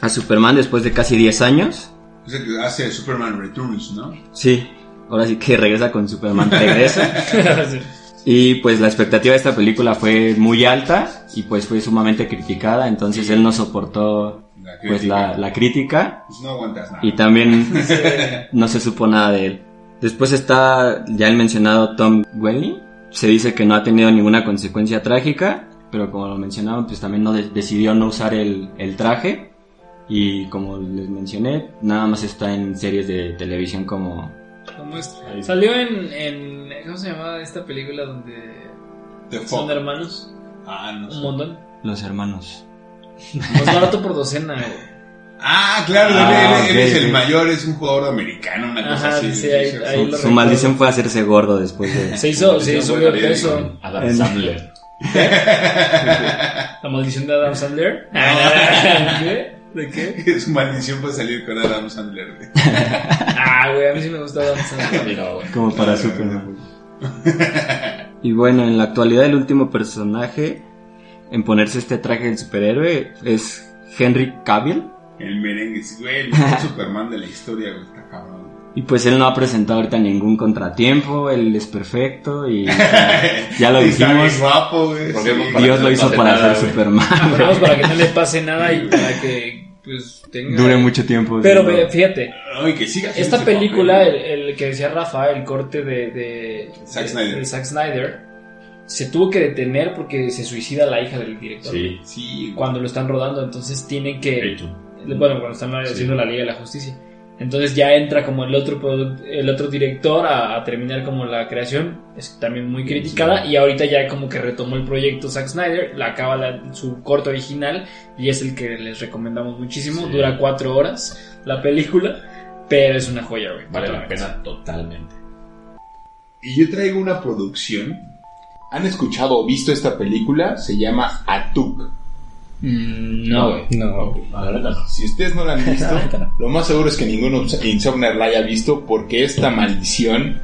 a Superman después de casi 10 años. O sea, que hace Superman Returns, ¿no? Sí, ahora sí que regresa con Superman, regresa. Sí. Y pues la expectativa de esta película fue muy alta y pues fue sumamente criticada, entonces él no soportó La pues la, la crítica Pues no aguantas nada. y también no se supo nada de él. Después está ya el mencionado Tom Welling, se dice que no ha tenido ninguna consecuencia trágica, pero como lo mencionaban pues también no de- decidió no usar el, el traje y como les mencioné, nada más está en series de televisión como ¿Cómo es? Salió en, en. ¿Cómo se llamaba esta película donde The son Fog. hermanos? Ah, no sé. Un montón. Los Hermanos. Más barato por docena, güey. Ah, claro, Ah, él, él es el mayor, es un jugador americano, una cosa Ajá, así. sí, ahí- sí, ahí lo Su maldición fue hacerse gordo después de... Se hizo, se fue de peso. Adam En- Sandler. La maldición de Adam Sandler. ¿Qué? ¿De qué? Su maldición fue salir con Adam Sandler. Ah, güey, a mí sí me gusta Adam Sandler. Güey. Como para Superman. Y bueno, en la actualidad el último personaje en ponerse este traje del superhéroe es Henry Cavill. El merengue, güey, el mejor Superman de la historia, güey, está cabrón. Y pues él no ha presentado ahorita ningún contratiempo, él es perfecto y ya lo dijimos, Dios lo hizo para nada, ser. Superman. Para que no le pase nada y para que, pues, tenga. Dure mucho tiempo. Pero fíjate, Ay, que siga haciendo esta película, el, el que decía Rafa, el corte de, de, Zack de- Snyder. de Zack Snyder, se tuvo que detener porque se suicida la hija del director. Sí. Sí. Cuando lo están rodando, entonces tienen que. Hecho. Bueno, cuando están haciendo la Liga de la Justicia. Entonces ya entra como el otro el otro director a, a terminar como la creación. Es también muy criticada. Y ahorita ya como que retomó el proyecto Zack Snyder. La acaba la- su corto original. Y es el que les recomendamos muchísimo. Sí. Dura cuatro horas la película. Pero es una joya, güey. Vale la pena totalmente. Y yo traigo una producción. ¿Han escuchado o visto esta película? Se llama Atuk. Mm, no. No. La no. Si ustedes no la han visto, lo más seguro es que ningún Insomniac la haya visto porque esta maldición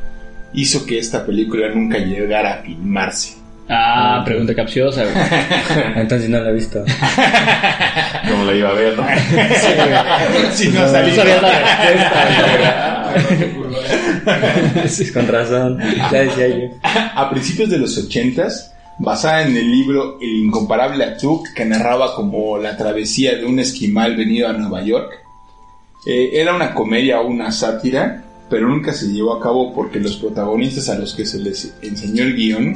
hizo que esta película nunca llegara a filmarse. Ah, pregunta capciosa, güey. Entonces no lo he visto. Como la iba a ver, ¿no? si no No salido. sabías la respuesta, Con razón. A principios de los ochentas, basada en el libro El incomparable Atuk, que narraba como la travesía de un esquimal venido a Nueva York. Eh, era una comedia o una sátira, pero nunca se llevó a cabo porque los protagonistas a los que se les enseñó el guion,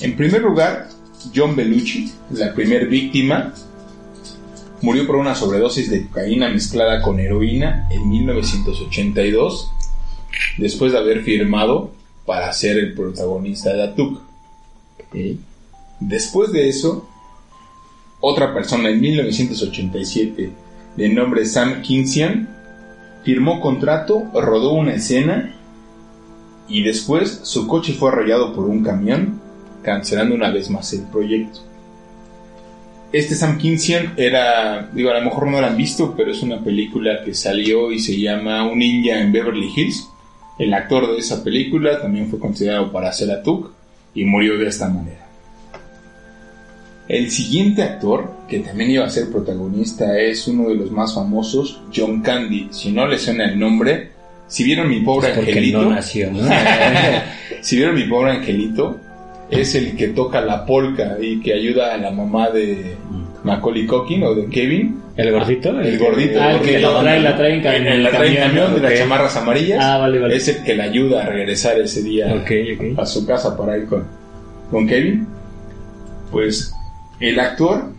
en primer lugar, John Belushi, la primer víctima, murió por una sobredosis de cocaína mezclada con heroína en 1982, después de haber firmado para ser el protagonista de Atuk. Después de eso, otra persona en 1987, de nombre Sam Kinsian, firmó contrato, rodó una escena y después su coche fue arrollado por un camión, cancelando una vez más el proyecto. Este Sam Kinsian era, digo, a lo mejor no lo han visto, pero es una película que salió y se llama Un ninja en Beverly Hills. El actor de esa película también fue considerado para ser Atuk y murió de esta manera. El siguiente actor, que también iba a ser protagonista, es uno de los más famosos, John Candy. Si no le suena el nombre, si vieron mi pobre angelito, no nació, ¿no? si vieron mi pobre angelito, es el que toca la polka y que ayuda a la mamá de Macaulay Culkin o de Kevin. ¿El gordito? El gordito. Ah, el que la trae, la trae en ca- en el la trae en camión, camión de las chamarras amarillas. Ah, vale, vale. Es el que la ayuda a regresar ese día a su casa para ir con, con Kevin. Pues el actor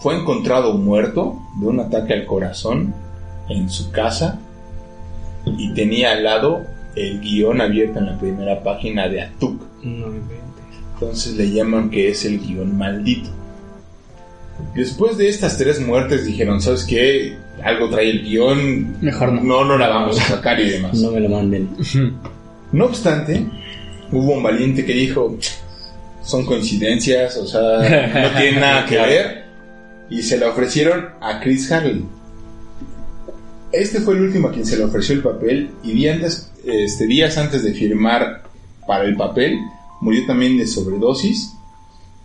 fue encontrado muerto de un ataque al corazón en su casa y tenía al lado el guion abierto en la primera página de Atuk. No. Entonces le llaman que es el guion maldito. Después de estas tres muertes dijeron, ¿sabes qué? Algo trae el guion. Mejor no. No, no la vamos a sacar y demás. No me lo manden. No obstante, hubo un valiente que dijo, son coincidencias, o sea, no tiene nada que ver. Y se la ofrecieron a Chris Harley. Este fue el último a quien se le ofreció el papel y días, este, días antes de firmar para el papel, murió también de sobredosis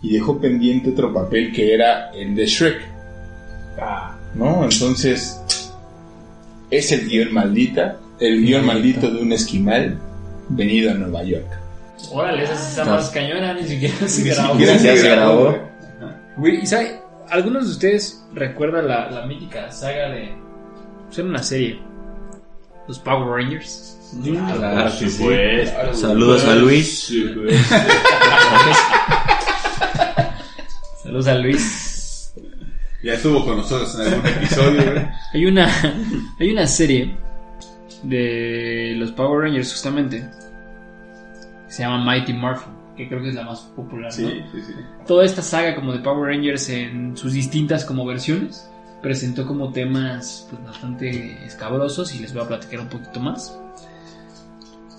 y dejó pendiente otro papel que era el de Shrek. ¿No? Entonces, es el guion maldita, el guion maldito de un esquimal venido a Nueva York. Órale, esa sí está más cañona, ni siquiera se Ni grabó. siquiera se grabó. ¿Algunos de ustedes recuerdan la, la mítica saga de... Pues era una serie. Los Power Rangers. Claro que sí. Saludos a Luis. Saludos a Luis. Ya estuvo con nosotros en algún episodio, güey. Hay una, hay una serie de los Power Rangers justamente. que Se llama Mighty Morphin, que creo que es la más popular. ¿no? Sí, sí, sí. Toda esta saga como de Power Rangers en sus distintas como versiones presentó como temas pues, bastante escabrosos y les voy a platicar un poquito más.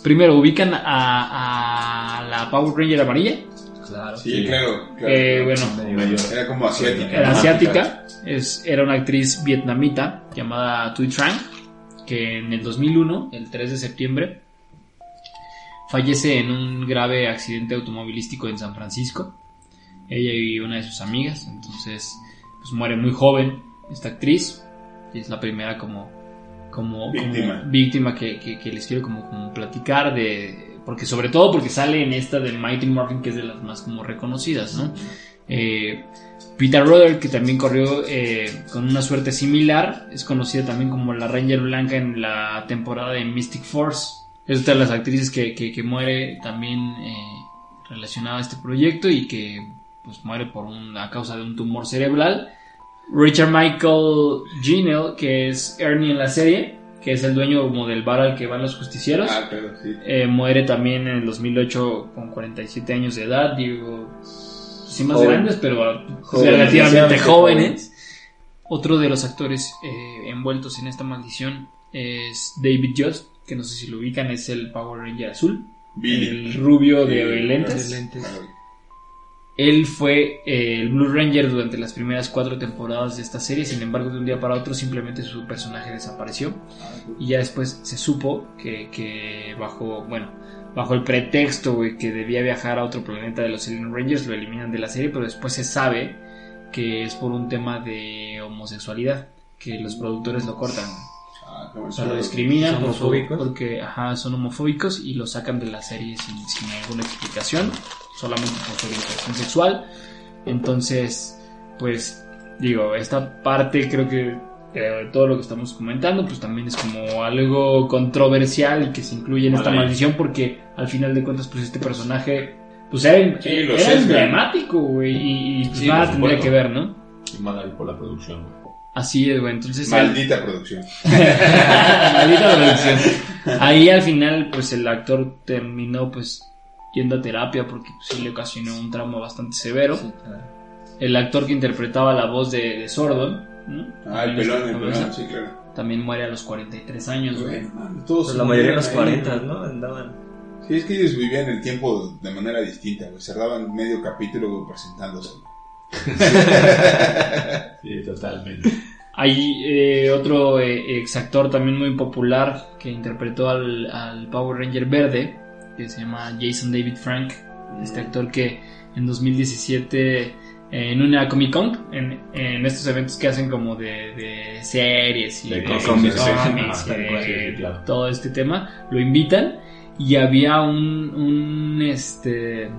Primero ubican a, a la Power Ranger amarilla, Claro. Sí, claro. claro. que bueno, Era como asiática. era asiática, es, era una actriz vietnamita llamada Thuy Tran, que en el 2001, el 3 de septiembre, fallece en un grave accidente automovilístico en San Francisco. Ella y una de sus amigas, entonces pues muere muy joven esta actriz, y es la primera como, como, como Víctima. víctima que, que- que les quiero como, como platicar de... Porque sobre todo porque sale en esta de Mighty Morphin, que es de las más como reconocidas, ¿no? Eh, Peter Rudder, que también corrió eh, con una suerte similar, es conocida también como la Ranger Blanca en la temporada de Mystic Force. Es otra de las actrices que, que- muere también eh, relacionada a este proyecto y que pues muere por un, a causa de un tumor cerebral. Richard Michael Ginell, que es Ernie en la serie, que es el dueño como del bar al que van los justicieros. Ah, claro, sí. Eh, muere también en el 2008 con 47 años de edad, digo, sí más Joven. grandes, pero Joven, relativamente jóvenes. Otro de los actores eh, envueltos en esta maldición es David Just, que no sé si lo ubican, es el Power Ranger azul, Billy. el rubio de Sí, lentes. Claro. Él fue eh, el Blue Ranger durante las primeras cuatro temporadas de esta serie, sin embargo de un día para otro simplemente su personaje desapareció y ya después se supo que, bajo, bueno, bajo el pretexto que debía viajar a otro planeta de los Alien Rangers lo eliminan de la serie, pero después se sabe que es por un tema de homosexualidad, que los productores lo cortan. O sea, lo discriminan ¿Son por porque ajá, son homofóbicos y lo sacan de la serie sin, sin alguna explicación, solamente por su orientación sexual. Entonces, pues digo, esta parte creo que eh, de todo lo que estamos comentando, pues también es como algo controversial y que se incluye en esta maldición porque al final de cuentas, pues este personaje, pues era, Sí, era emblemático, güey, y, y, pues Sí, nada tendría que ver, ¿no? Y mal por la producción, güey. Así es, güey, entonces... Maldita producción. Maldita producción. Ahí al final, pues el actor terminó pues yendo a terapia porque pues, sí le ocasionó un trauma bastante severo. El actor que interpretaba la voz de, de Sordon, ¿no? Ah, el pelón, el pelón, sí, claro. También muere a los 43 años, güey. Todos Pues la mayoría de los vivían ahí. 40, ¿no? Andaban. Sí, es que ellos vivían el tiempo de manera distinta, güey. Cerraban medio capítulo presentándose. Sí, totalmente. Hay eh, otro eh, ex actor también muy popular que interpretó al, al Power Ranger verde, que se llama Jason David Frank. Este actor que en 2017 eh, en una Comic Con, en, en estos eventos que hacen como de, de series y De de cómics, cómics, sí, sí, cómics, sí, y de sí, sí, claro. todo este tema, lo invitan y había un, un, este,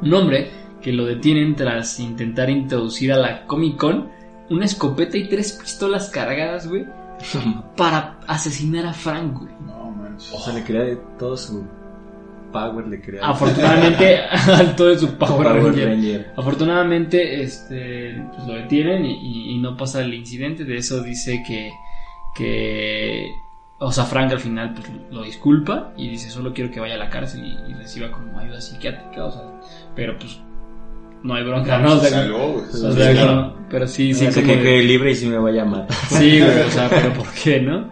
un hombre que lo detienen tras intentar introducir a la Comic Con una escopeta y tres pistolas cargadas, güey, para asesinar a Frank, güey. No, manches. O sea, le de todo su. Power le crea. Afortunadamente, alto de su Power, Power Ranger. Ranger. Afortunadamente, este, pues lo detienen y, y- y no pasa el incidente. De eso dice que, que, o sea, Frank al final pues, lo disculpa y dice solo quiero que vaya a la cárcel y, y reciba como ayuda psiquiátrica, o sea, pero pues no hay bronca, ¿no? O Se sea, o pero sí, sí, Sí, como que de- quede libre y si me vaya a matar. Sí, güey, o sea, pero ¿por qué, no?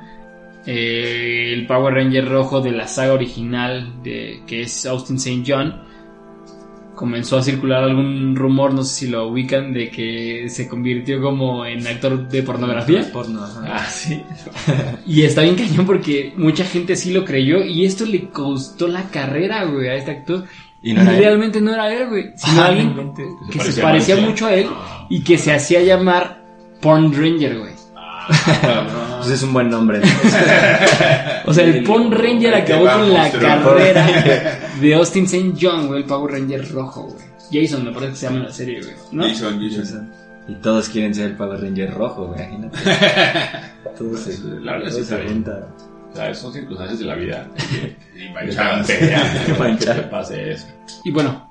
Eh, el Power Ranger rojo de la saga original, de, que es Austin St. John, comenzó a circular algún rumor, no sé si lo ubican, de que se convirtió como en actor de pornografía. Porno. Ah, sí. Y está bien cañón porque mucha gente sí lo creyó y esto le costó la carrera, güey, a este actor. Y no era él. realmente no era él, güey, sino Ah, alguien no que Se se parecía mucho. a él y que se hacía llamar Porn Ranger, güey. Pues es un buen nombre. O sea, el Porn Ranger acabó con la carrera de Austin St. John, güey, el Power Ranger rojo, güey. Jason, me parece que se llama en la serie, güey. ¿no? Jason, Jason. Y todos quieren ser el Power Ranger rojo, güey, imagínate. Todos se, La verdad está se son circunstancias de la vida. Y Que manchadas. te pelean, que Manchadas. te pase eso. Y bueno,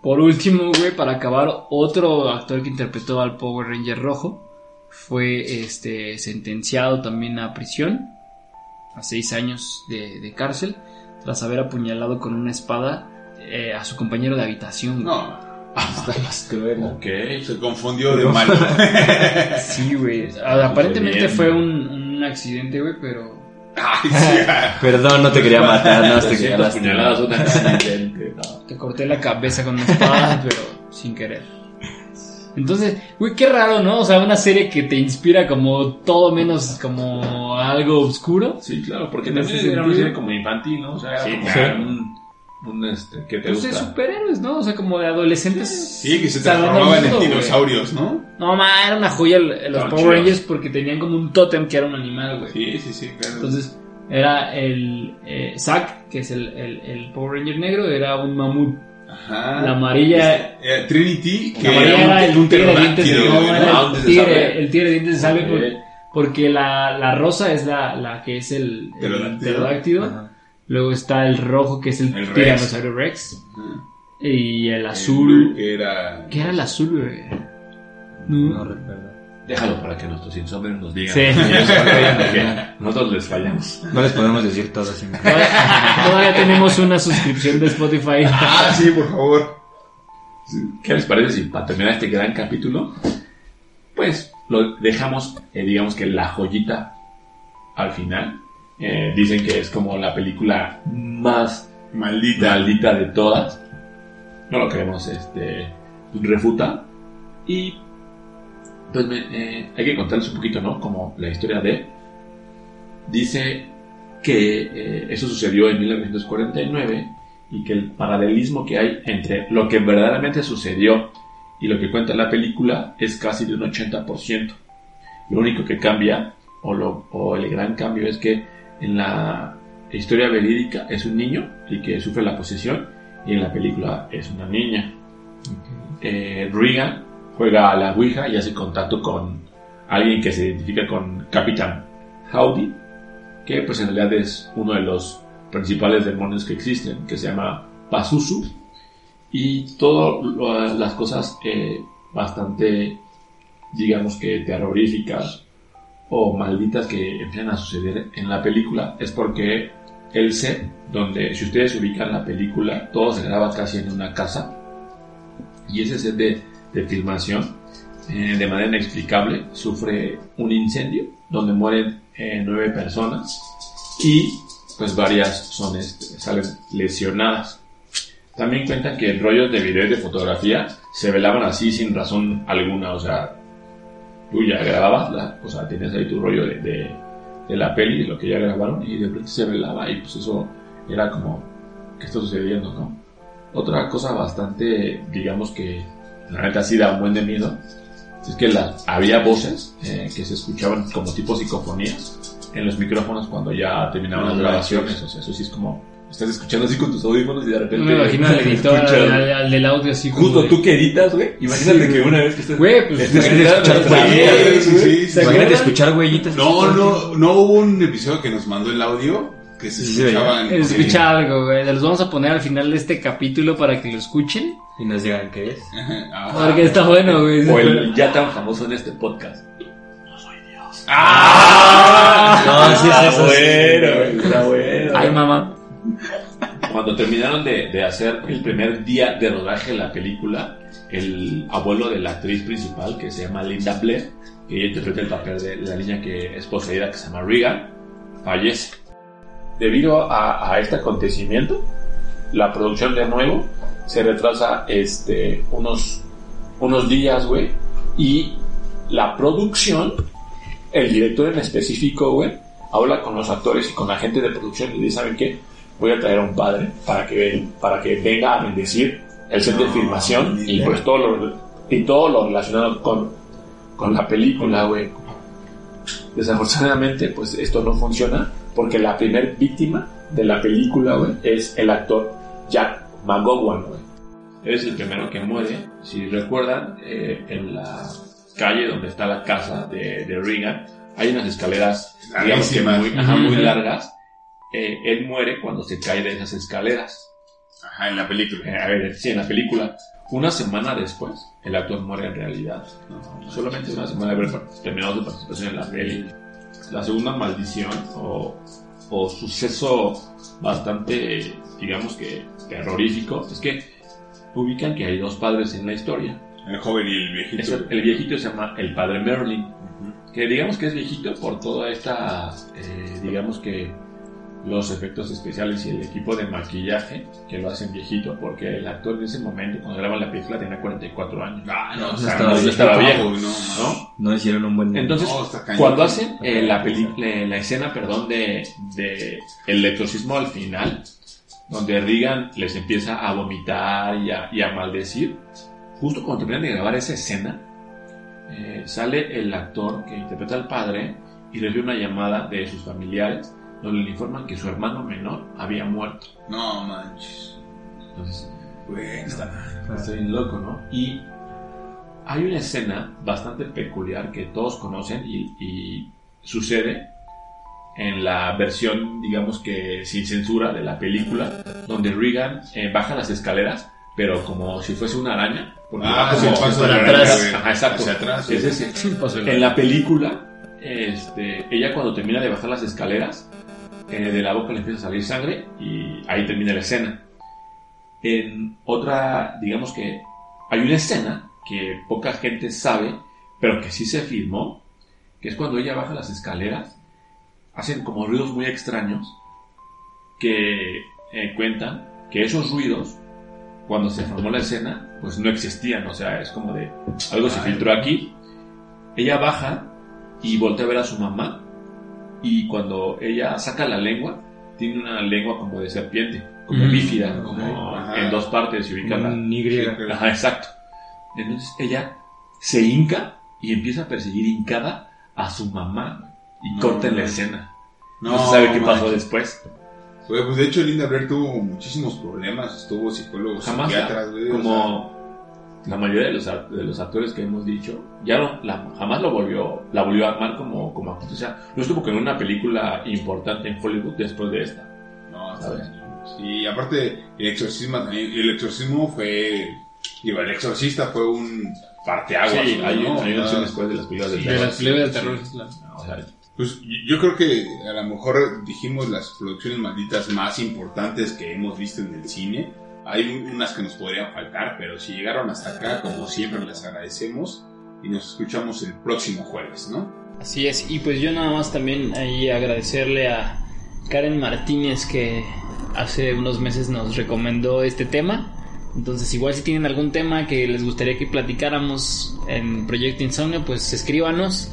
por último, güey, para acabar, otro actor que interpretó al Power Ranger rojo fue este sentenciado también a prisión, a seis años de, de cárcel, tras haber apuñalado con una espada eh, a su compañero de habitación. güey. No. Ok. se confundió de malo. Sí, güey. Aparentemente fue un, un accidente, güey, pero Ay. Perdón, no te quería matar, no te quería 300 lastimar. No. Te corté la cabeza con una espada, pero sin querer. Entonces, güey, qué raro, ¿no? O sea, una serie que te inspira como todo menos como algo oscuro. Sí, claro, porque también era una serie como infantil, ¿no? O sea, era Sí, como claro. un, un este, ¿qué te Pues de superhéroes, ¿no? O sea, como de adolescentes. Sí, que se transformaban en güey. dinosaurios, ¿no? No, ma, era una joya los Power. Rangers porque tenían como un tótem que era un animal, güey. Sí, sí, sí, claro. Entonces, era el eh, Zack, que es el, el, el Power Ranger negro, era un mamut. Ajá. La amarilla- Este, eh, Trinity, que La amarilla era un, tigre de dientes de era. Ah, el tigre, de dientes de sable porque la, la rosa es la, la que es el, el Pterodáctilo. Luego está el rojo que es el, El Rex. tiranosaurio Rex. Y el azul. blue, que era... ¿Qué era el azul, güey? No No. recuerdo. Déjalo para que nuestros insomnios nos digan. Sí. Nosotros les fallamos. No les podemos decir todo sin Todavía, todavía tenemos una suscripción de Spotify. Ah, sí, por favor. ¿Qué les parece si para terminar este gran capítulo, pues lo dejamos, eh, digamos que la joyita al final? Eh, dicen que es como la película más Maldita. maldita de todas. No lo queremos este, refutar. Y pues me- eh, hay que contarles un poquito, ¿no? Como la historia de... Dice que eh, eso sucedió en 1949 y que el paralelismo que hay entre lo que verdaderamente sucedió y lo que cuenta la película es casi de un 80%. Lo único que cambia, o, lo, o el gran cambio, es que en la historia verídica es un niño y que sufre la posesión y en la película es una niña. Eh, Regan juega a la Ouija y hace contacto con alguien que se identifica con Capitán Howdy, que pues en realidad es uno de los principales demonios que existen, que se llama Pazuzu, y todas las cosas eh, bastante, digamos que terroríficas o malditas que empiezan a suceder en la película es porque el set, donde si ustedes ubican la película, todo se graba casi en una casa, y ese set de, de filmación, eh, de manera inexplicable, sufre un incendio donde mueren eh, nueve personas y pues varias son este, salen lesionadas. También cuentan que rollos de video y de fotografía se velaban así sin razón alguna, o sea, tú ya grababas, la, o sea, tenías ahí tu rollo de, de, de la peli, de lo que ya grabaron, y de repente se velaba y pues eso era como, ¿qué está sucediendo, no? Otra cosa bastante, digamos que, la neta sí da un buen de miedo, es que la, había voces eh, que se escuchaban como tipo psicofonías en los micrófonos cuando ya terminaban No las grabaciones, o sea, eso sí es como, estás escuchando así con tus audífonos y de repente... Me imagino al editor, al, al del audio así como Justo de- tú que editas, güey. Imagínate Sí, que una vez que estés. Güey, pues, imagínate escuchar huellitas, sí, güey. sí. No, no, no hubo un episodio que nos mandó el audio que se escuchaban. Escucha algo, güey. Los vamos a poner al final de este capítulo para que lo escuchen. Y nos digan qué es. Ajá. Porque está bueno, güey. O el ya tan famoso en este podcast. No, sí, sí, eso sí. bueno, güey, está bueno. Ay, mamá. Cuando terminaron de, de hacer el primer día de rodaje de la película, el abuelo de la actriz principal, que se llama Linda Blair, que ella interpreta el papel de la niña que es poseída, que se llama Regan, fallece. Debido a, a este acontecimiento, la producción de nuevo se retrasa este, unos, unos días, güey, y la producción, el director en específico, güey, habla con los actores y con la gente de producción y dice, ¿saben qué? Voy a traer a un padre para que, para que venga a bendecir el set de No, filmación y pues todo lo, y todo lo relacionado con, con la película, güey. Desafortunadamente, pues esto no funciona porque la primer víctima de la película, güey, es el actor Jack McGowan, güey. Es el primero que muere. Si recuerdan, eh, en la calle donde está la casa de, de Reagan, hay unas escaleras, digamos que muy, ajá, muy largas. Eh, él muere cuando se cae de esas escaleras. Ajá, en la película. Eh, a ver, sí, en la película. Una semana después, el actor muere en realidad. Solamente una semana de haber terminado su participación en la peli. La segunda maldición o, o suceso bastante, digamos que terrorífico, es que ubican que hay dos padres en la historia. El joven y el viejito. El, viejito se llama el padre Merlin, que digamos que es viejito por toda esta, eh, digamos que los efectos especiales y el equipo de maquillaje que lo hacen viejito, porque el actor en ese momento, cuando graba la película, tenía 44 años. Ah, no, O sea, estaba no viejo. estaba viejo, no, ¿no? No hicieron un buen Entonces, No, cuando hacen eh, la, peli- la, la escena, perdón, de, de el exorcismo al final, donde Regan les empieza a vomitar y a, y a maldecir, justo cuando terminan de grabar esa escena, eh, sale el actor que interpreta al padre y recibe una llamada de sus familiares donde le informan que su hermano menor había muerto. No manches. Entonces, Bueno. Está bien loco, ¿no? Y hay una escena bastante peculiar que todos conocen y, y sucede en la versión, digamos que sin censura de la película, donde Regan eh, baja las escaleras, pero como si fuese una araña. porque Ah, como- paso para de la atrás. araña, güey. Ajá, exacto. Hacia atrás. Es güey. ese. Pasó el- En la película, este, ella cuando termina de bajar las escaleras, eh, de la boca le empieza a salir sangre y ahí termina la escena. En otra, digamos que hay una escena que poca gente sabe, pero que sí se filmó, que es cuando ella baja las escaleras, hacen como ruidos muy extraños que eh, cuentan que esos ruidos, cuando se formó la escena, pues no existían, o sea, es como de algo se filtró aquí. Ella baja y voltea a ver a su mamá y cuando ella saca la lengua, tiene una lengua como de serpiente, como Mm, bífida, como ajá. en dos partes se ubica la, Y. Ajá, exacto. Entonces ella se hinca y empieza a perseguir hincada a su mamá y No, corta en la escena. No, se sabe qué pasó después. Pues de hecho Linda Blair tuvo muchísimos problemas, estuvo psicólogos, Jamás, psiquiatras, güey. o como la mayoría de los, de los actores que hemos dicho, ya no, la- jamás lo volvió, la volvió a armar como, como actor. O sea, no estuvo con una película importante en Hollywood después de esta. no, ¿sabes? Sí, aparte el exorcismo también, el exorcismo fue, digo, el exorcista fue un parteaguas, Sí, ¿no? hay, hay una después de las películas del sí, De terror. las películas de terror. claro. O sea, Pues yo creo que a lo mejor dijimos las producciones malditas más importantes que hemos visto en el cine. Hay unas que nos podrían faltar, pero si llegaron hasta acá, como siempre, les agradecemos y nos escuchamos el próximo jueves, ¿no? Así es, y pues yo nada más también ahí agradecerle a Karen Martínez que hace unos meses nos recomendó este tema. Entonces igual si tienen algún tema que les gustaría que platicáramos en Proyecto Insomnio, pues escríbanos,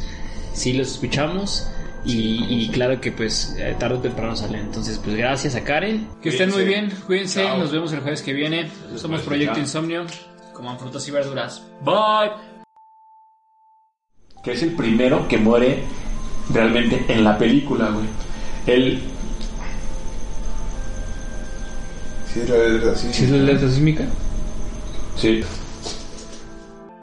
si los escuchamos. Y, y claro que pues eh, tarde o temprano sale. Entonces pues gracias a Karen. Que estén muy bien, cuídense, Chao. nos vemos el jueves que viene. Somos Proyecto. Insomnio, coman frutas y verduras. Bye. que es el primero que muere realmente en la película, güey. Él Sí, es la verdad, sí. ¿Sí es la alerta sísmica? Sí.